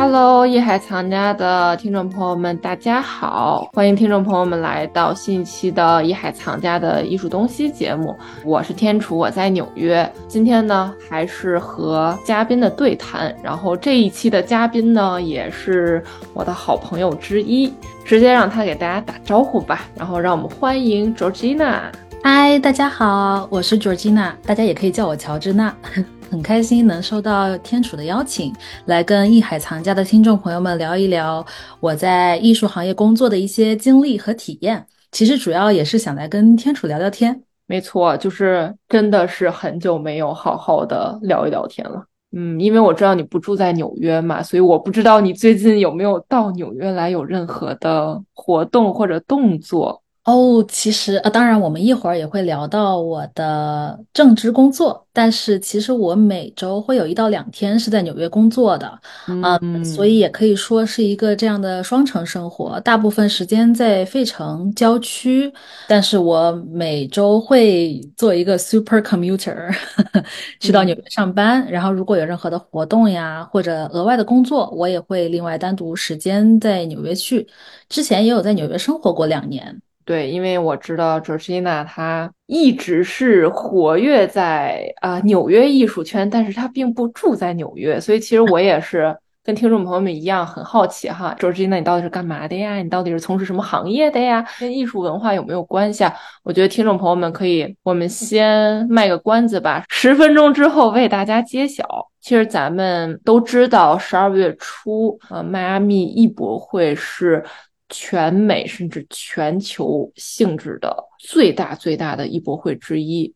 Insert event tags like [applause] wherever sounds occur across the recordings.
Hello，艺海藏家的听众朋友们，大家好！欢迎听众朋友们来到新一期的艺海藏家的艺术东西节目。我是天楚，我在纽约。今天呢，还是和嘉宾的对谈。然后这一期的嘉宾呢，也是我的好朋友之一，直接让他给大家打招呼吧。然后让我们欢迎 Georgina。嗨，大家好，我是 Georgina，大家也可以叫我乔治娜。[laughs] 很开心能收到天楚的邀请，来跟艺海藏家的听众朋友们聊一聊我在艺术行业工作的一些经历和体验。其实主要也是想来跟天楚聊聊天。没错，就是真的是很久没有好好的聊一聊天了。嗯，因为我知道你不住在纽约嘛，所以我不知道你最近有没有到纽约来有任何的活动或者动作。哦，其实啊，当然我们一会儿也会聊到我的正职工作，但是其实我每周会有一到两天是在纽约工作的，嗯，所以也可以说是一个这样的双城生活，大部分时间在费城郊区，但是我每周会做一个 super commuter，[laughs] 去到纽约上班，然后如果有任何的活动呀或者额外的工作，我也会另外单独时间在纽约去，之前也有在纽约生活过两年。对，因为我知道 Georgina 她一直是活跃在啊纽约艺术圈，但是她并不住在纽约，所以其实我也是跟听众朋友们一样很好奇哈，Georgina 你到底是干嘛的呀？你到底是从事什么行业的呀？跟艺术文化有没有关系啊？我觉得听众朋友们可以，我们先卖个关子吧，十分钟之后为大家揭晓。其实咱们都知道，十二月初，呃，迈阿密艺博会是。全美甚至全球性质的最大最大的艺博会之一，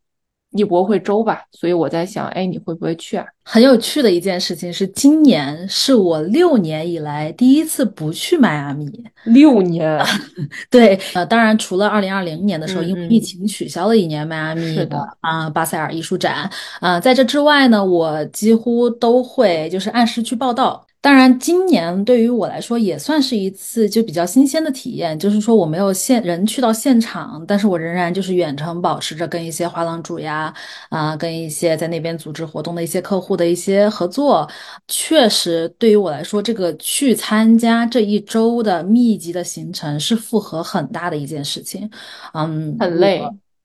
艺博会周吧。所以我在想，哎，你会不会去啊？很有趣的一件事情是，今年是我六年以来第一次不去迈阿密。六年，对，呃，当然除了二零二零年的时候，因为疫情取消了一年迈阿密的啊巴塞尔艺术展，啊，在这之外呢，我几乎都会就是按时去报道。当然，今年对于我来说也算是一次就比较新鲜的体验，就是说我没有现人去到现场，但是我仍然就是远程保持着跟一些画廊主呀，啊，跟一些在那边组织活动的一些客户的一些合作。确实，对于我来说，这个去参加这一周的密集的行程是负荷很大的一件事情，嗯，很累。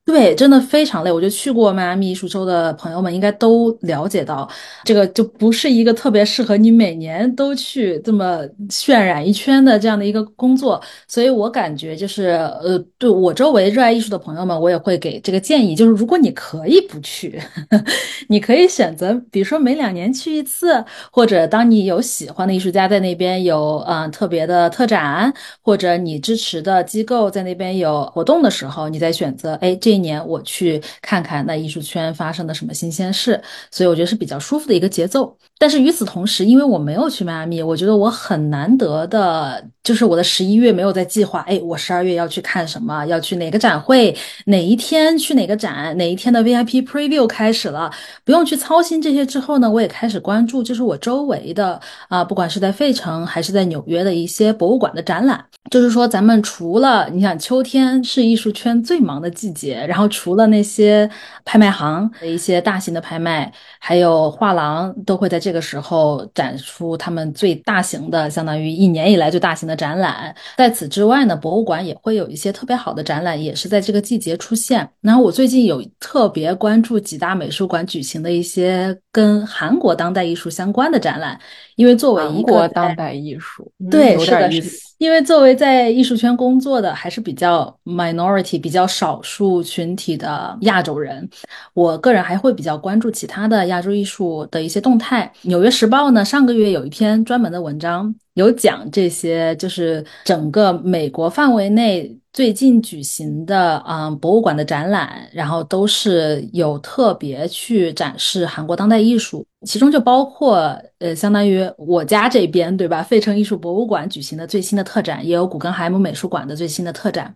对，真的非常累。我觉得去过迈阿密艺术周的朋友们应该都了解到，这个就不是一个特别适合你每年都去这么渲染一圈的这样的一个工作。所以我感觉就是，呃，对我周围热爱艺术的朋友们，我也会给这个建议，就是如果你可以不去，[laughs] 你可以选择，比如说每两年去一次，或者当你有喜欢的艺术家在那边有嗯特别的特展，或者你支持的机构在那边有活动的时候，你再选择，哎这。年我去看看那艺术圈发生的什么新鲜事，所以我觉得是比较舒服的一个节奏。但是与此同时，因为我没有去迈阿密，我觉得我很难得的，就是我的十一月没有在计划，哎，我十二月要去看什么，要去哪个展会，哪一天去哪个展，哪一天的 VIP preview 开始了，不用去操心这些。之后呢，我也开始关注，就是我周围的啊，不管是在费城还是在纽约的一些博物馆的展览。就是说，咱们除了你想，秋天是艺术圈最忙的季节，然后除了那些拍卖行的一些大型的拍卖，还有画廊都会在这个时候展出他们最大型的，相当于一年以来最大型的展览。在此之外呢，博物馆也会有一些特别好的展览，也是在这个季节出现。然后我最近有特别关注几大美术馆举行的一些跟韩国当代艺术相关的展览，因为作为一个当代艺术，对，是的，是。因为作为在艺术圈工作的，还是比较 minority 比较少数群体的亚洲人，我个人还会比较关注其他的亚洲艺术的一些动态。纽约时报呢，上个月有一篇专门的文章。有讲这些，就是整个美国范围内最近举行的嗯博物馆的展览，然后都是有特别去展示韩国当代艺术，其中就包括呃，相当于我家这边对吧？费城艺术博物馆举行的最新的特展，也有古根海姆美术馆的最新的特展，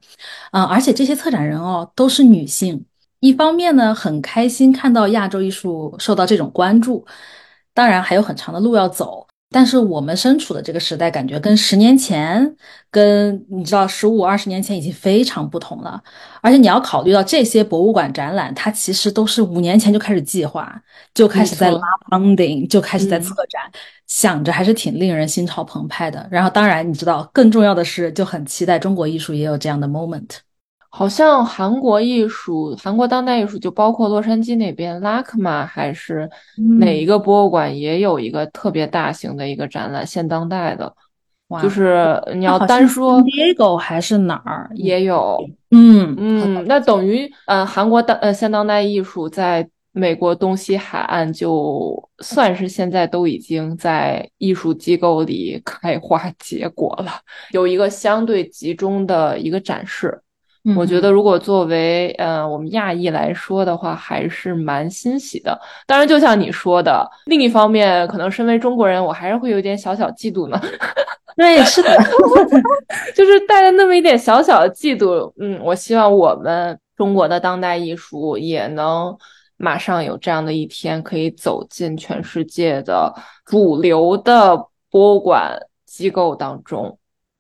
嗯，而且这些策展人哦都是女性。一方面呢，很开心看到亚洲艺术受到这种关注，当然还有很长的路要走。但是我们身处的这个时代，感觉跟十年前，跟你知道十五二十年前已经非常不同了。而且你要考虑到这些博物馆展览，它其实都是五年前就开始计划，就开始在拉 funding，就开始在策展，想着还是挺令人心潮澎湃的。然后当然你知道，更重要的是，就很期待中国艺术也有这样的 moment。好像韩国艺术、韩国当代艺术，就包括洛杉矶那边拉克玛还是哪一个博物馆，也有一个特别大型的一个展览，现当代的。就是你要单说，Diego 还是哪儿也有，嗯嗯，那等于呃，韩国当呃现当代艺术在美国东西海岸，就算是现在都已经在艺术机构里开花结果了，有一个相对集中的一个展示。我觉得，如果作为呃我们亚裔来说的话，还是蛮欣喜的。当然，就像你说的，另一方面，可能身为中国人，我还是会有点小小嫉妒呢。[laughs] 对，是的，[laughs] 就是带着那么一点小小的嫉妒。嗯，我希望我们中国的当代艺术也能马上有这样的一天，可以走进全世界的主流的博物馆机构当中。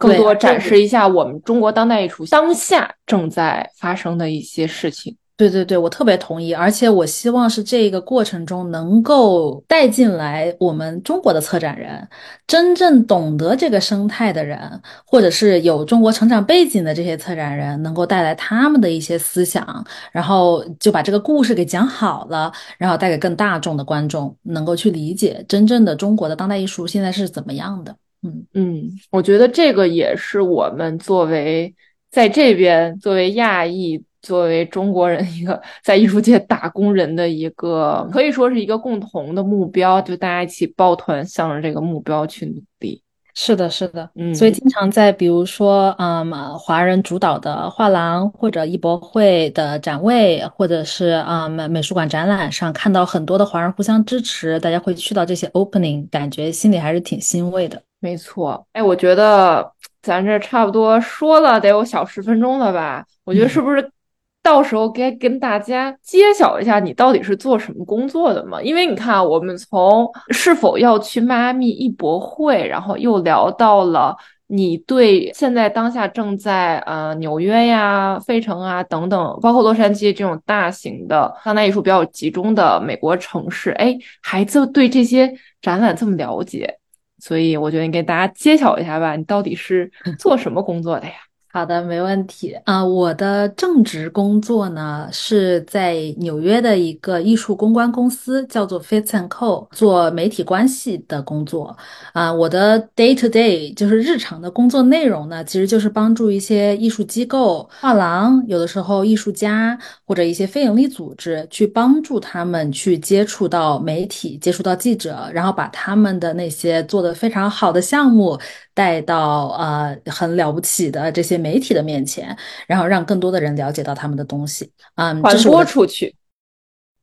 更多展示一下我们中国当代艺术当下正在发生的一些事情。对对对，我特别同意，而且我希望是这个过程中能够带进来我们中国的策展人，真正懂得这个生态的人，或者是有中国成长背景的这些策展人，能够带来他们的一些思想，然后就把这个故事给讲好了，然后带给更大众的观众，能够去理解真正的中国的当代艺术现在是怎么样的。嗯嗯，我觉得这个也是我们作为在这边作为亚裔、作为中国人一个在艺术界打工人的一个，可以说是一个共同的目标，就大家一起抱团向着这个目标去努力。是的，是的，嗯，所以经常在比如说，嗯，华人主导的画廊或者艺博会的展位，或者是啊美美术馆展览上，看到很多的华人互相支持，大家会去到这些 opening，感觉心里还是挺欣慰的。没错，哎，我觉得咱这差不多说了得有小十分钟了吧？我觉得是不是到时候该跟大家揭晓一下你到底是做什么工作的嘛？因为你看，我们从是否要去迈阿密艺博会，然后又聊到了你对现在当下正在呃纽约呀、费城啊等等，包括洛杉矶这种大型的当代艺术比较集中的美国城市，哎，还就对这些展览这么了解。所以我觉得你给大家揭晓一下吧，你到底是做什么工作的呀？好的，没问题啊。我的正职工作呢是在纽约的一个艺术公关公司，叫做 Fits and Co，做媒体关系的工作。啊，我的 day to day 就是日常的工作内容呢，其实就是帮助一些艺术机构、画廊，有的时候艺术家或者一些非营利组织，去帮助他们去接触到媒体、接触到记者，然后把他们的那些做的非常好的项目。带到呃很了不起的这些媒体的面前，然后让更多的人了解到他们的东西，嗯，传播出去。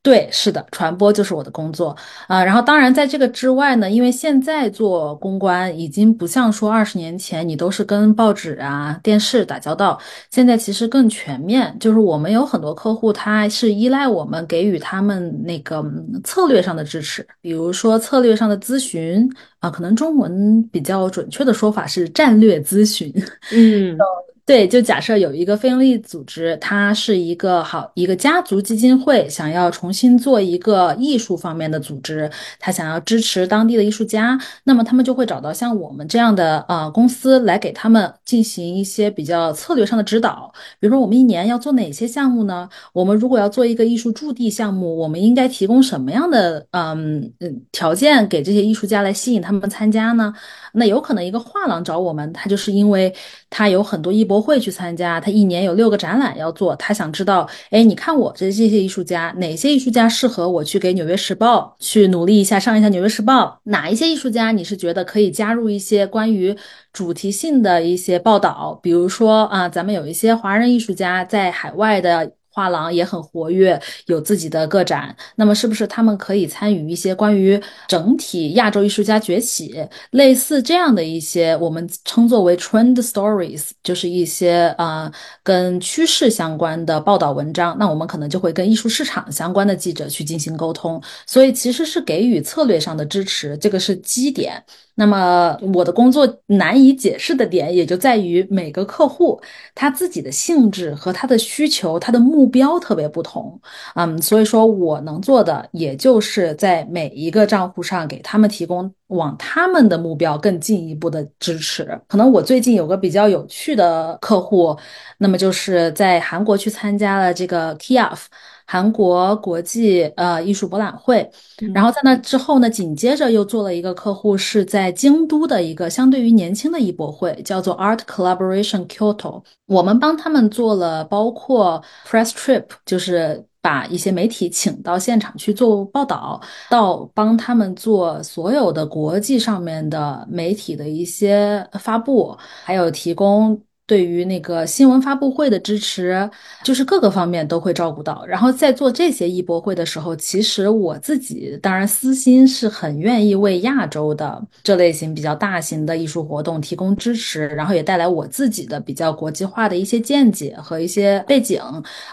对，是的，传播就是我的工作啊。然后，当然，在这个之外呢，因为现在做公关已经不像说二十年前你都是跟报纸啊、电视打交道，现在其实更全面。就是我们有很多客户，他是依赖我们给予他们那个策略上的支持，比如说策略上的咨询啊，可能中文比较准确的说法是战略咨询。嗯。[laughs] 对，就假设有一个非营利组织，它是一个好一个家族基金会，想要重新做一个艺术方面的组织，他想要支持当地的艺术家，那么他们就会找到像我们这样的呃公司来给他们进行一些比较策略上的指导。比如说，我们一年要做哪些项目呢？我们如果要做一个艺术驻地项目，我们应该提供什么样的嗯嗯条件给这些艺术家来吸引他们参加呢？那有可能一个画廊找我们，他就是因为他有很多艺博会去参加，他一年有六个展览要做，他想知道，哎，你看我这这些艺术家，哪些艺术家适合我去给《纽约时报》去努力一下，上一下《纽约时报》？哪一些艺术家你是觉得可以加入一些关于主题性的一些报道？比如说啊，咱们有一些华人艺术家在海外的。画廊也很活跃，有自己的个展。那么，是不是他们可以参与一些关于整体亚洲艺术家崛起，类似这样的一些我们称作为 trend stories，就是一些呃跟趋势相关的报道文章？那我们可能就会跟艺术市场相关的记者去进行沟通。所以，其实是给予策略上的支持，这个是基点。那么我的工作难以解释的点，也就在于每个客户他自己的性质和他的需求、他的目标特别不同，嗯，所以说我能做的，也就是在每一个账户上给他们提供往他们的目标更进一步的支持。可能我最近有个比较有趣的客户，那么就是在韩国去参加了这个 KIAF。韩国国际呃艺术博览会，然后在那之后呢，紧接着又做了一个客户，是在京都的一个相对于年轻的艺博会，叫做 Art Collaboration Kyoto。我们帮他们做了包括 press trip，就是把一些媒体请到现场去做报道，到帮他们做所有的国际上面的媒体的一些发布，还有提供。对于那个新闻发布会的支持，就是各个方面都会照顾到。然后在做这些艺博会的时候，其实我自己当然私心是很愿意为亚洲的这类型比较大型的艺术活动提供支持，然后也带来我自己的比较国际化的一些见解和一些背景，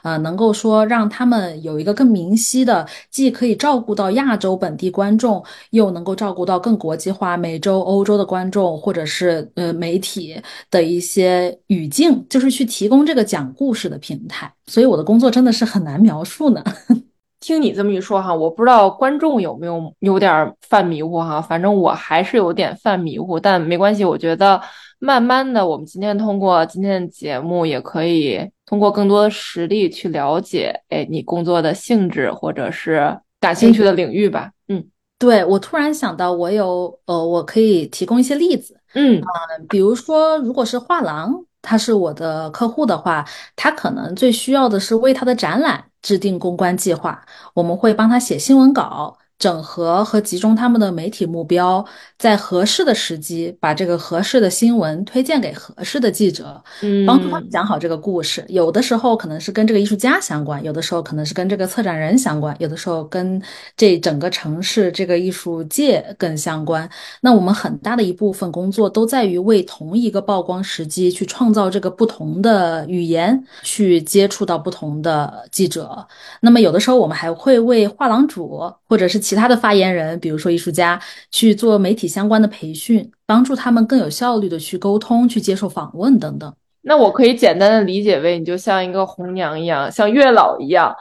呃，能够说让他们有一个更明晰的，既可以照顾到亚洲本地观众，又能够照顾到更国际化美洲、欧洲的观众，或者是呃媒体的一些。语境就是去提供这个讲故事的平台，所以我的工作真的是很难描述呢。[laughs] 听你这么一说哈，我不知道观众有没有有点犯迷糊哈，反正我还是有点犯迷糊，但没关系，我觉得慢慢的，我们今天通过今天的节目，也可以通过更多的实例去了解，哎，你工作的性质或者是感兴趣的领域吧。嗯，对我突然想到，我有呃，我可以提供一些例子。嗯比如说，如果是画廊。他是我的客户的话，他可能最需要的是为他的展览制定公关计划，我们会帮他写新闻稿。整合和集中他们的媒体目标，在合适的时机把这个合适的新闻推荐给合适的记者，帮助他们讲好这个故事。有的时候可能是跟这个艺术家相关，有的时候可能是跟这个策展人相关，有的时候跟这整个城市这个艺术界更相关。那我们很大的一部分工作都在于为同一个曝光时机去创造这个不同的语言，去接触到不同的记者。那么有的时候我们还会为画廊主或者是其他的发言人，比如说艺术家，去做媒体相关的培训，帮助他们更有效率的去沟通、去接受访问等等。那我可以简单的理解为，你就像一个红娘一样，像月老一样，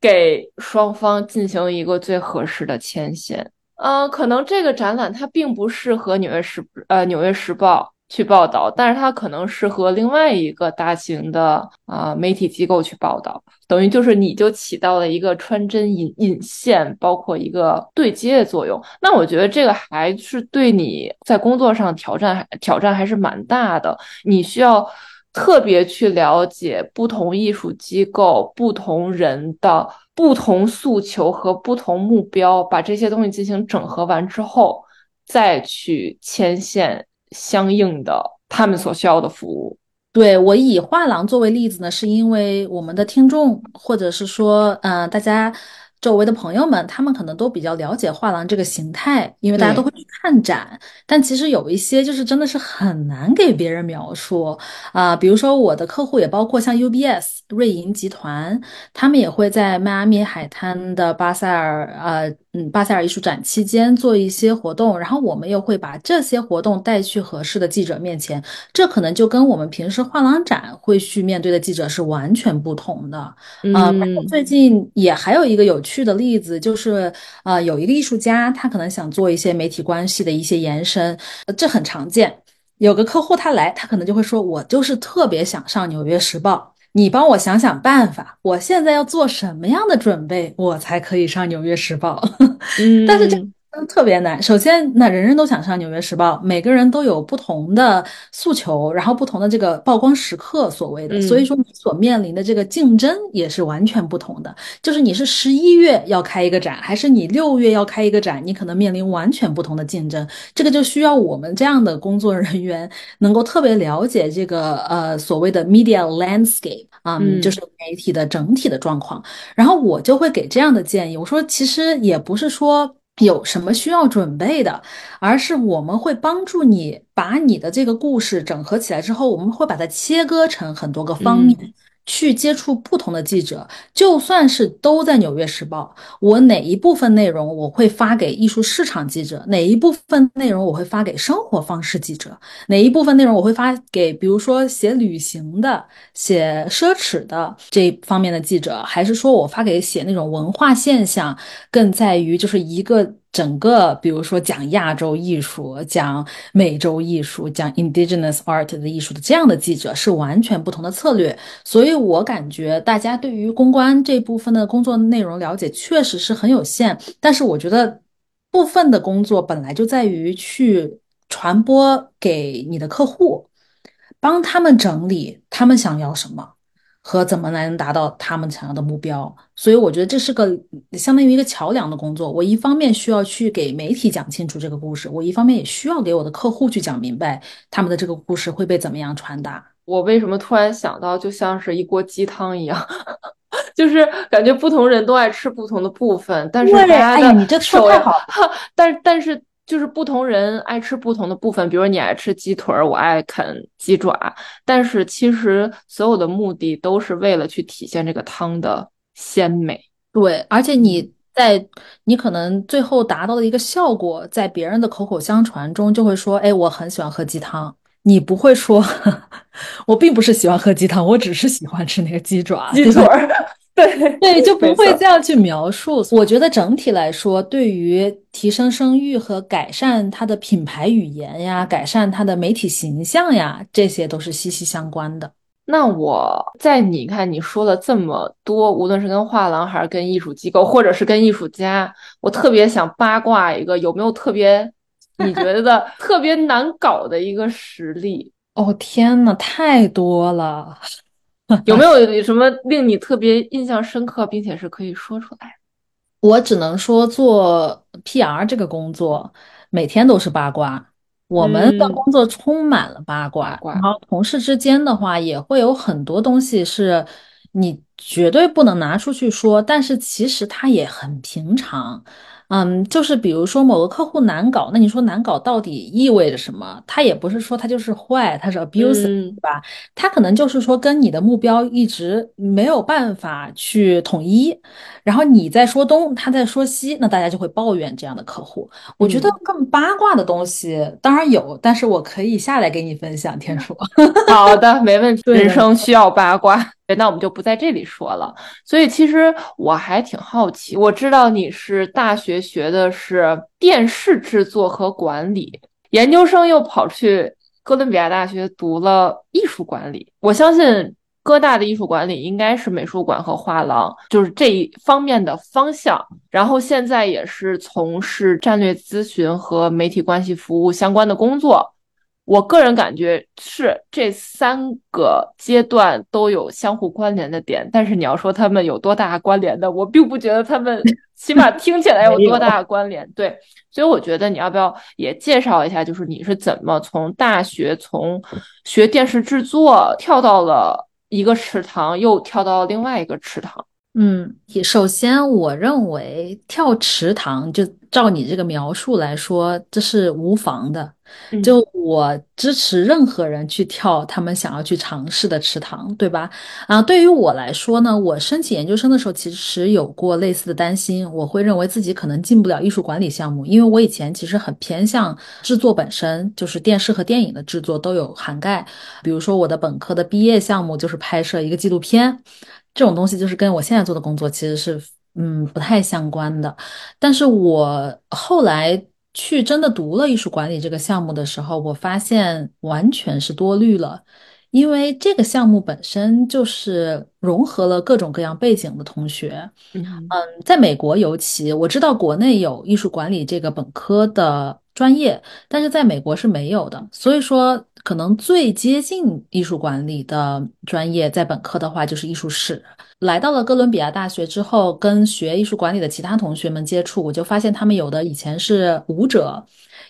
给双方进行一个最合适的牵线。呃，可能这个展览它并不适合纽约时呃纽约时报。去报道，但是它可能适合另外一个大型的啊媒体机构去报道，等于就是你就起到了一个穿针引引线，包括一个对接的作用。那我觉得这个还是对你在工作上挑战挑战还是蛮大的。你需要特别去了解不同艺术机构、不同人的不同诉求和不同目标，把这些东西进行整合完之后，再去牵线。相应的，他们所需要的服务。对我以画廊作为例子呢，是因为我们的听众，或者是说，嗯，大家。周围的朋友们，他们可能都比较了解画廊这个形态，因为大家都会去看展。但其实有一些就是真的是很难给别人描述啊，比如说我的客户也包括像 UBS、瑞银集团，他们也会在迈阿密海滩的巴塞尔，呃，嗯，巴塞尔艺术展期间做一些活动，然后我们又会把这些活动带去合适的记者面前，这可能就跟我们平时画廊展会去面对的记者是完全不同的。嗯，最近也还有一个有。去的例子就是，呃，有一个艺术家，他可能想做一些媒体关系的一些延伸，这很常见。有个客户他来，他可能就会说：“我就是特别想上《纽约时报》，你帮我想想办法，我现在要做什么样的准备，我才可以上《纽约时报》？”嗯，但是这特别难。首先，那人人都想上《纽约时报》，每个人都有不同的诉求，然后不同的这个曝光时刻，所谓的，所以说你所面临的这个竞争也是完全不同的。就是你是十一月要开一个展，还是你六月要开一个展，你可能面临完全不同的竞争。这个就需要我们这样的工作人员能够特别了解这个呃所谓的 media landscape 啊，就是媒体的整体的状况。然后我就会给这样的建议，我说其实也不是说。有什么需要准备的，而是我们会帮助你把你的这个故事整合起来之后，我们会把它切割成很多个方面。去接触不同的记者，就算是都在《纽约时报》，我哪一部分内容我会发给艺术市场记者，哪一部分内容我会发给生活方式记者，哪一部分内容我会发给比如说写旅行的、写奢侈的这方面的记者，还是说我发给写那种文化现象，更在于就是一个。整个，比如说讲亚洲艺术、讲美洲艺术、讲 indigenous art 的艺术的这样的记者是完全不同的策略，所以我感觉大家对于公关这部分的工作内容了解确实是很有限。但是我觉得部分的工作本来就在于去传播给你的客户，帮他们整理他们想要什么。和怎么来能达到他们想要的目标，所以我觉得这是个相当于一个桥梁的工作。我一方面需要去给媒体讲清楚这个故事，我一方面也需要给我的客户去讲明白他们的这个故事会被怎么样传达。我为什么突然想到，就像是一锅鸡汤一样，[laughs] 就是感觉不同人都爱吃不同的部分，但是大家的你这说太好，[laughs] 但但是。就是不同人爱吃不同的部分，比如你爱吃鸡腿儿，我爱啃鸡爪，但是其实所有的目的都是为了去体现这个汤的鲜美。对，而且你在你可能最后达到的一个效果，在别人的口口相传中就会说，哎，我很喜欢喝鸡汤。你不会说，[laughs] 我并不是喜欢喝鸡汤，我只是喜欢吃那个鸡爪、鸡腿儿。对对，就 [laughs] 不会这样去描述。我觉得整体来说，对于提升声誉和改善它的品牌语言呀，改善它的媒体形象呀，这些都是息息相关的。那我在你看你说了这么多，无论是跟画廊，还是跟艺术机构，或者是跟艺术家，我特别想八卦一个，有没有特别你觉得特别难搞的一个实例？[laughs] 哦天呐，太多了。[laughs] 有没有什么令你特别印象深刻，并且是可以说出来？我只能说，做 PR 这个工作每天都是八卦。我们的工作充满了八卦，然后同事之间的话也会有很多东西是你绝对不能拿出去说，但是其实它也很平常。嗯，就是比如说某个客户难搞，那你说难搞到底意味着什么？他也不是说他就是坏，他是 abuse，对吧？他可能就是说跟你的目标一直没有办法去统一，然后你在说东，他在说西，那大家就会抱怨这样的客户。我觉得更八卦的东西当然有，但是我可以下来给你分享。天说 [laughs] 好的，没问题。人生需要八卦。那我们就不在这里说了。所以其实我还挺好奇，我知道你是大学学的是电视制作和管理，研究生又跑去哥伦比亚大学读了艺术管理。我相信哥大的艺术管理应该是美术馆和画廊，就是这一方面的方向。然后现在也是从事战略咨询和媒体关系服务相关的工作。我个人感觉是这三个阶段都有相互关联的点，但是你要说他们有多大关联的，我并不觉得他们 [laughs] 起码听起来有多大关联。对，所以我觉得你要不要也介绍一下，就是你是怎么从大学从学电视制作跳到了一个池塘，又跳到另外一个池塘？嗯，首先我认为跳池塘，就照你这个描述来说，这是无妨的。就我支持任何人去跳他们想要去尝试的池塘，对吧？啊，对于我来说呢，我申请研究生的时候其实有过类似的担心，我会认为自己可能进不了艺术管理项目，因为我以前其实很偏向制作本身，就是电视和电影的制作都有涵盖。比如说我的本科的毕业项目就是拍摄一个纪录片，这种东西就是跟我现在做的工作其实是嗯不太相关的。但是我后来。去真的读了艺术管理这个项目的时候，我发现完全是多虑了，因为这个项目本身就是融合了各种各样背景的同学。嗯嗯，在美国尤其，我知道国内有艺术管理这个本科的专业，但是在美国是没有的。所以说，可能最接近艺术管理的专业，在本科的话就是艺术史。来到了哥伦比亚大学之后，跟学艺术管理的其他同学们接触，我就发现他们有的以前是舞者。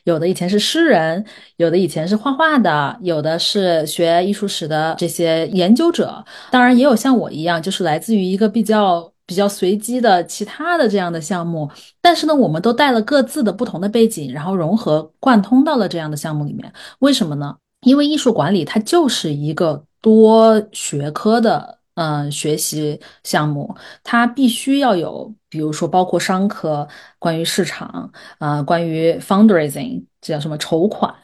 有的以前是诗人，有的以前是画画的，有的是学艺术史的这些研究者，当然也有像我一样，就是来自于一个比较比较随机的其他的这样的项目。但是呢，我们都带了各自的不同的背景，然后融合贯通到了这样的项目里面。为什么呢？因为艺术管理它就是一个多学科的嗯学习项目，它必须要有。比如说，包括商科，关于市场，啊，关于 fundraising，这叫什么筹款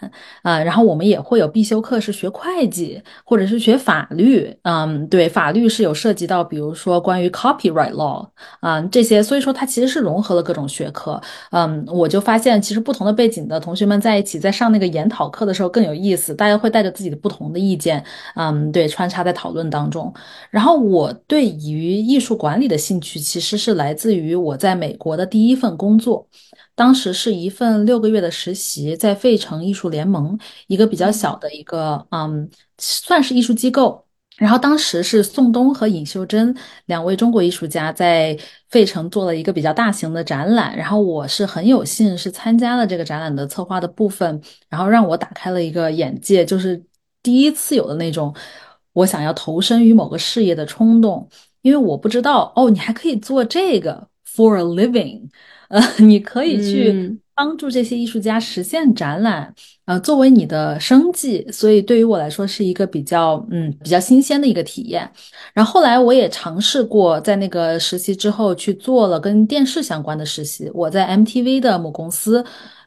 啊？然后我们也会有必修课是学会计，或者是学法律，嗯，对，法律是有涉及到，比如说关于 copyright law 啊这些，所以说它其实是融合了各种学科。嗯，我就发现，其实不同的背景的同学们在一起，在上那个研讨课的时候更有意思，大家会带着自己的不同的意见，嗯，对，穿插在讨论当中。然后我对于艺术管理的兴趣，其实是来自。于我在美国的第一份工作，当时是一份六个月的实习，在费城艺术联盟一个比较小的一个，嗯，算是艺术机构。然后当时是宋冬和尹秀珍两位中国艺术家在费城做了一个比较大型的展览，然后我是很有幸是参加了这个展览的策划的部分，然后让我打开了一个眼界，就是第一次有的那种我想要投身于某个事业的冲动。因为我不知道哦，你还可以做这个 for a living，呃，[laughs] 你可以去帮助这些艺术家实现展览，呃，作为你的生计。所以对于我来说是一个比较嗯比较新鲜的一个体验。然后后来我也尝试过在那个实习之后去做了跟电视相关的实习，我在 MTV 的母公司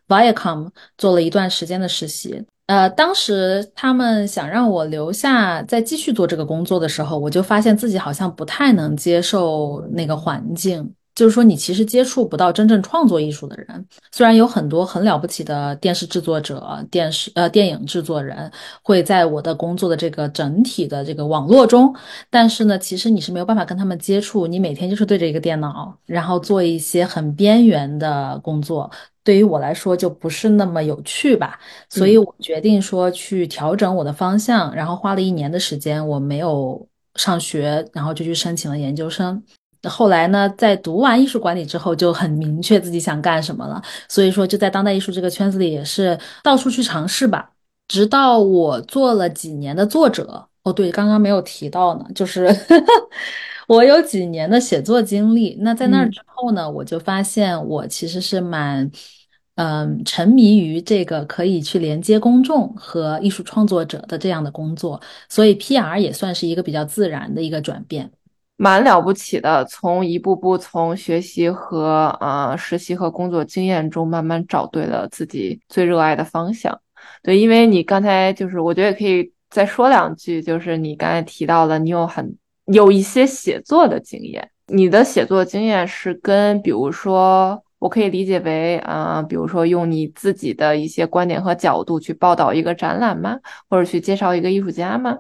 Viacom 做了一段时间的实习。呃，当时他们想让我留下再继续做这个工作的时候，我就发现自己好像不太能接受那个环境。就是说，你其实接触不到真正创作艺术的人。虽然有很多很了不起的电视制作者、电视呃电影制作人会在我的工作的这个整体的这个网络中，但是呢，其实你是没有办法跟他们接触。你每天就是对着一个电脑，然后做一些很边缘的工作。对于我来说就不是那么有趣吧，所以我决定说去调整我的方向，然后花了一年的时间，我没有上学，然后就去申请了研究生。后来呢，在读完艺术管理之后，就很明确自己想干什么了，所以说就在当代艺术这个圈子里也是到处去尝试吧。直到我做了几年的作者，哦对，刚刚没有提到呢，就是 [laughs] 我有几年的写作经历。那在那儿之后呢，我就发现我其实是蛮。嗯，沉迷于这个可以去连接公众和艺术创作者的这样的工作，所以 PR 也算是一个比较自然的一个转变，蛮了不起的。从一步步从学习和呃实习和工作经验中慢慢找对了自己最热爱的方向。对，因为你刚才就是我觉得可以再说两句，就是你刚才提到了你有很有一些写作的经验，你的写作经验是跟比如说。我可以理解为，啊，比如说用你自己的一些观点和角度去报道一个展览吗？或者去介绍一个艺术家吗？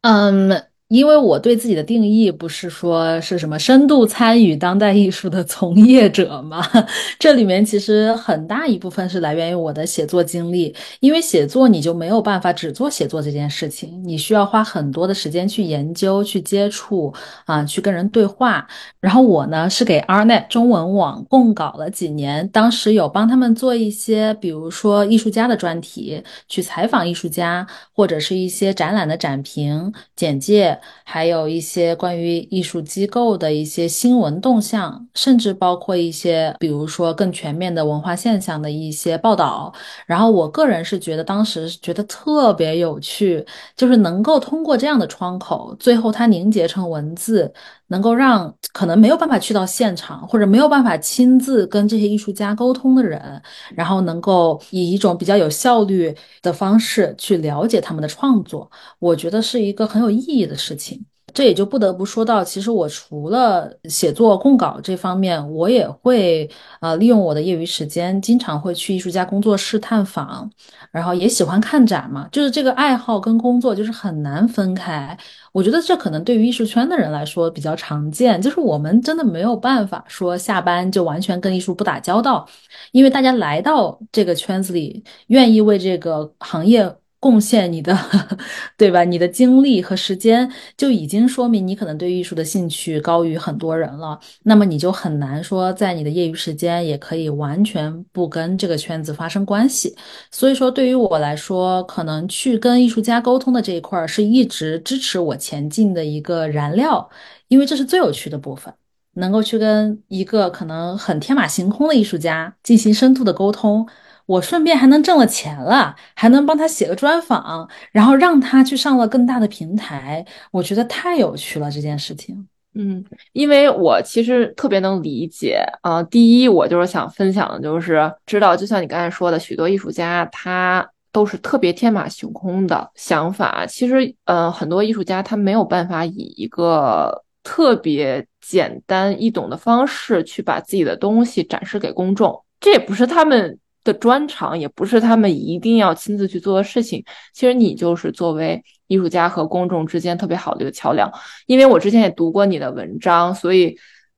嗯。因为我对自己的定义不是说是什么深度参与当代艺术的从业者嘛，[laughs] 这里面其实很大一部分是来源于我的写作经历。因为写作你就没有办法只做写作这件事情，你需要花很多的时间去研究、去接触啊，去跟人对话。然后我呢是给 Arnet 中文网供稿了几年，当时有帮他们做一些，比如说艺术家的专题，去采访艺术家，或者是一些展览的展评简介。还有一些关于艺术机构的一些新闻动向，甚至包括一些，比如说更全面的文化现象的一些报道。然后我个人是觉得，当时觉得特别有趣，就是能够通过这样的窗口，最后它凝结成文字。能够让可能没有办法去到现场，或者没有办法亲自跟这些艺术家沟通的人，然后能够以一种比较有效率的方式去了解他们的创作，我觉得是一个很有意义的事情。这也就不得不说到，其实我除了写作供稿这方面，我也会呃利用我的业余时间，经常会去艺术家工作室探访，然后也喜欢看展嘛。就是这个爱好跟工作就是很难分开。我觉得这可能对于艺术圈的人来说比较常见，就是我们真的没有办法说下班就完全跟艺术不打交道，因为大家来到这个圈子里，愿意为这个行业。贡献你的，[laughs] 对吧？你的精力和时间就已经说明你可能对艺术的兴趣高于很多人了。那么你就很难说在你的业余时间也可以完全不跟这个圈子发生关系。所以说，对于我来说，可能去跟艺术家沟通的这一块是一直支持我前进的一个燃料，因为这是最有趣的部分。能够去跟一个可能很天马行空的艺术家进行深度的沟通。我顺便还能挣了钱了，还能帮他写个专访，然后让他去上了更大的平台，我觉得太有趣了这件事情。嗯，因为我其实特别能理解啊。第一，我就是想分享的就是知道，就像你刚才说的，许多艺术家他都是特别天马行空的想法。其实，呃，很多艺术家他没有办法以一个特别简单易懂的方式去把自己的东西展示给公众，这也不是他们。的专长也不是他们一定要亲自去做的事情。其实你就是作为艺术家和公众之间特别好的一个桥梁。因为我之前也读过你的文章，所以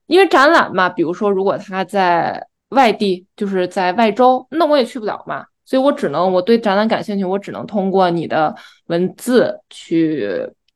因为展览嘛，比如说如果他在外地，就是在外州，那我也去不了嘛。所以我只能我对展览感兴趣，我只能通过你的文字去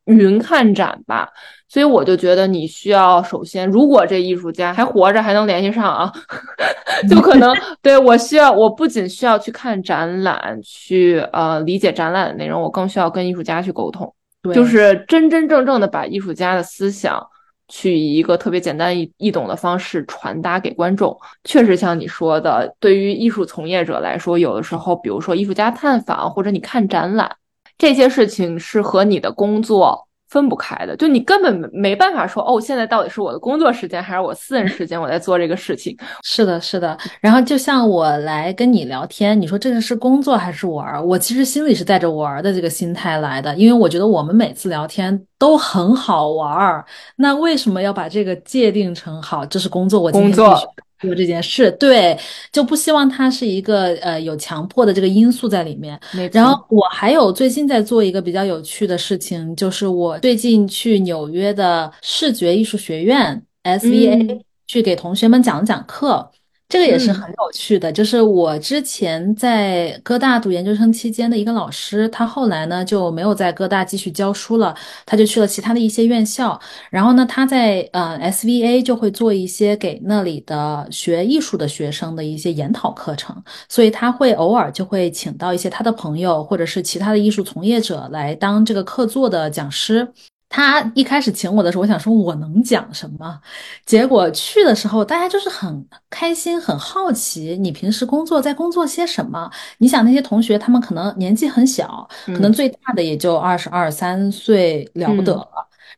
云看展吧。所以我就觉得你需要首先，如果这艺术家还活着，还能联系上啊，[laughs] 就可能 [laughs] 对我需要，我不仅需要去看展览，去呃理解展览的内容，我更需要跟艺术家去沟通，就是真真正正的把艺术家的思想去以一个特别简单易易懂的方式传达给观众。确实像你说的，对于艺术从业者来说，有的时候，比如说艺术家探访或者你看展览这些事情，是和你的工作。分不开的，就你根本没办法说哦，现在到底是我的工作时间还是我私人时间，我在做这个事情。是的，是的。然后就像我来跟你聊天，你说这个是工作还是玩儿？我其实心里是带着玩儿的这个心态来的，因为我觉得我们每次聊天都很好玩儿。那为什么要把这个界定成好？这是工作，我工作。做这件事，对，就不希望它是一个呃有强迫的这个因素在里面。然后我还有最近在做一个比较有趣的事情，就是我最近去纽约的视觉艺术学院 SVA 去给同学们讲讲课。这个也是很有趣的，就是我之前在哥大读研究生期间的一个老师，他后来呢就没有在哥大继续教书了，他就去了其他的一些院校。然后呢，他在呃 SVA 就会做一些给那里的学艺术的学生的一些研讨课程，所以他会偶尔就会请到一些他的朋友或者是其他的艺术从业者来当这个客座的讲师。他一开始请我的时候，我想说我能讲什么，结果去的时候，大家就是很开心、很好奇。你平时工作在工作些什么？你想那些同学，他们可能年纪很小，可能最大的也就二十二三岁，了不得了。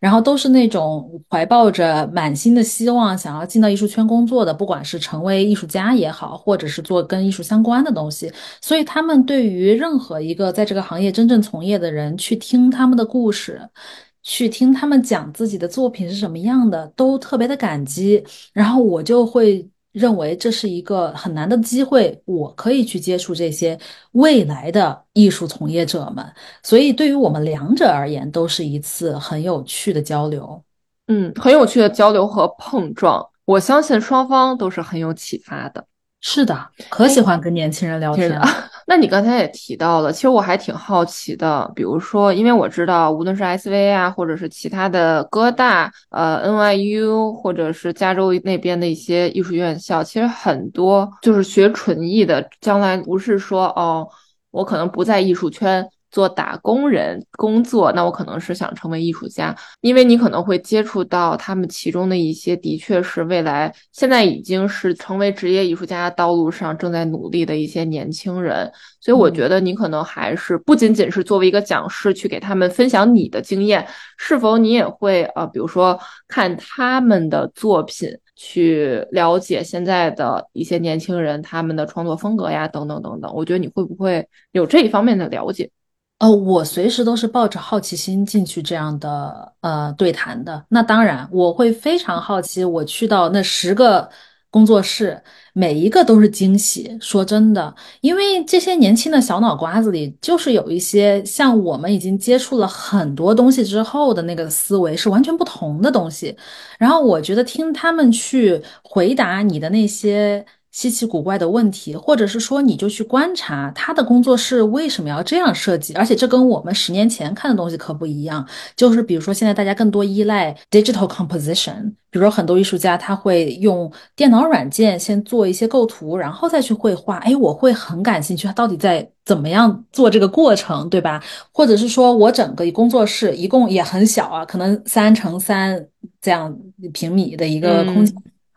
然后都是那种怀抱着满心的希望，想要进到艺术圈工作的，不管是成为艺术家也好，或者是做跟艺术相关的东西。所以他们对于任何一个在这个行业真正从业的人，去听他们的故事。去听他们讲自己的作品是什么样的，都特别的感激。然后我就会认为这是一个很难的机会，我可以去接触这些未来的艺术从业者们。所以对于我们两者而言，都是一次很有趣的交流。嗯，很有趣的交流和碰撞。我相信双方都是很有启发的。是的，可喜欢跟年轻人聊天了。那你刚才也提到了，其实我还挺好奇的。比如说，因为我知道，无论是 SV 啊，或者是其他的哥大、呃 NYU，或者是加州那边的一些艺术院校，其实很多就是学纯艺的，将来不是说哦，我可能不在艺术圈。做打工人工作，那我可能是想成为艺术家，因为你可能会接触到他们其中的一些，的确是未来现在已经是成为职业艺术家道路上正在努力的一些年轻人，所以我觉得你可能还是不仅仅是作为一个讲师去给他们分享你的经验，是否你也会呃，比如说看他们的作品，去了解现在的一些年轻人他们的创作风格呀，等等等等，我觉得你会不会有这一方面的了解？呃，我随时都是抱着好奇心进去这样的呃对谈的。那当然，我会非常好奇，我去到那十个工作室，每一个都是惊喜。说真的，因为这些年轻的小脑瓜子里，就是有一些像我们已经接触了很多东西之后的那个思维是完全不同的东西。然后我觉得听他们去回答你的那些。稀奇古怪的问题，或者是说，你就去观察他的工作室为什么要这样设计，而且这跟我们十年前看的东西可不一样。就是比如说，现在大家更多依赖 digital composition，比如说很多艺术家他会用电脑软件先做一些构图，然后再去绘画。哎，我会很感兴趣，他到底在怎么样做这个过程，对吧？或者是说我整个工作室一共也很小啊，可能三乘三这样平米的一个空间。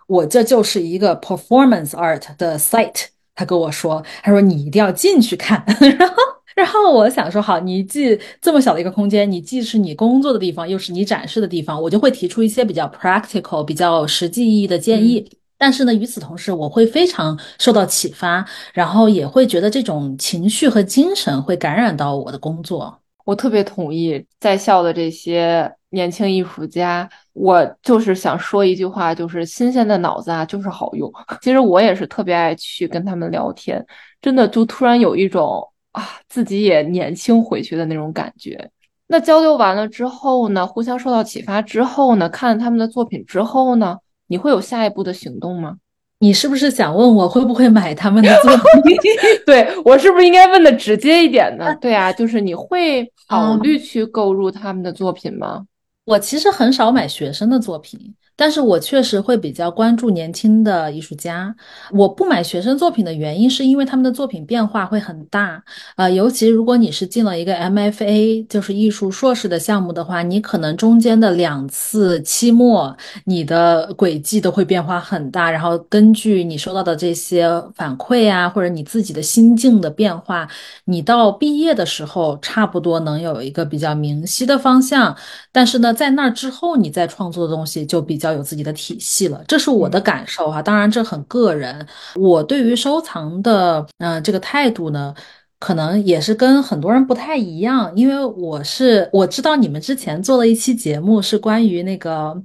我这就是一个 performance art 的 site，他跟我说，他说你一定要进去看，[laughs] 然后，然后我想说，好，你既这么小的一个空间，你既是你工作的地方，又是你展示的地方，我就会提出一些比较 practical、比较实际意义的建议。但是呢，与此同时，我会非常受到启发，然后也会觉得这种情绪和精神会感染到我的工作。我特别同意在校的这些年轻艺术家，我就是想说一句话，就是新鲜的脑子啊，就是好用。[laughs] 其实我也是特别爱去跟他们聊天，真的就突然有一种啊，自己也年轻回去的那种感觉。那交流完了之后呢，互相受到启发之后呢，看了他们的作品之后呢，你会有下一步的行动吗？[laughs] 你是不是想问我会不会买他们的作品？[laughs] 对我是不是应该问的直接一点呢？对啊，就是你会考虑去购入他们的作品吗？我其实很少买学生的作品。但是我确实会比较关注年轻的艺术家。我不买学生作品的原因，是因为他们的作品变化会很大。呃，尤其如果你是进了一个 MFA，就是艺术硕士的项目的话，你可能中间的两次期末，你的轨迹都会变化很大。然后根据你收到的这些反馈啊，或者你自己的心境的变化，你到毕业的时候，差不多能有一个比较明晰的方向。但是呢，在那之后，你再创作的东西就比较。有自己的体系了，这是我的感受哈。当然，这很个人。我对于收藏的，嗯，这个态度呢，可能也是跟很多人不太一样。因为我是我知道你们之前做了一期节目，是关于那个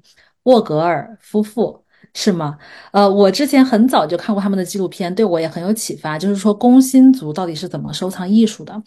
沃格尔夫妇，是吗？呃，我之前很早就看过他们的纪录片，对我也很有启发。就是说，工薪族到底是怎么收藏艺术的？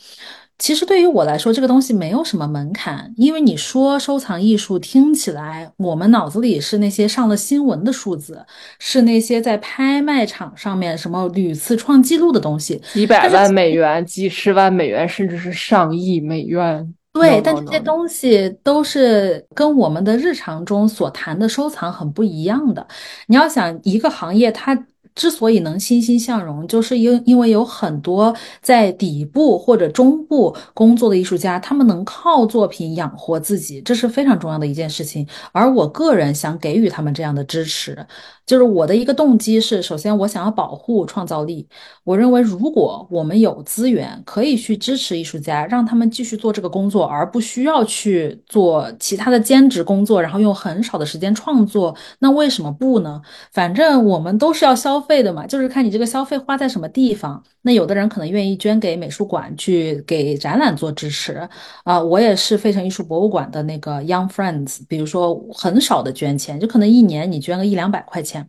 其实对于我来说，这个东西没有什么门槛，因为你说收藏艺术，听起来我们脑子里是那些上了新闻的数字，是那些在拍卖场上面什么屡次创纪录的东西，几百万美元、几十万美元，甚至是上亿美元。对，但这些东西都是跟我们的日常中所谈的收藏很不一样的。你要想一个行业，它。之所以能欣欣向荣，就是因因为有很多在底部或者中部工作的艺术家，他们能靠作品养活自己，这是非常重要的一件事情。而我个人想给予他们这样的支持。就是我的一个动机是，首先我想要保护创造力。我认为，如果我们有资源，可以去支持艺术家，让他们继续做这个工作，而不需要去做其他的兼职工作，然后用很少的时间创作，那为什么不呢？反正我们都是要消费的嘛，就是看你这个消费花在什么地方。那有的人可能愿意捐给美术馆去给展览做支持啊，我也是费城艺术博物馆的那个 Young Friends，比如说很少的捐钱，就可能一年你捐个一两百块钱，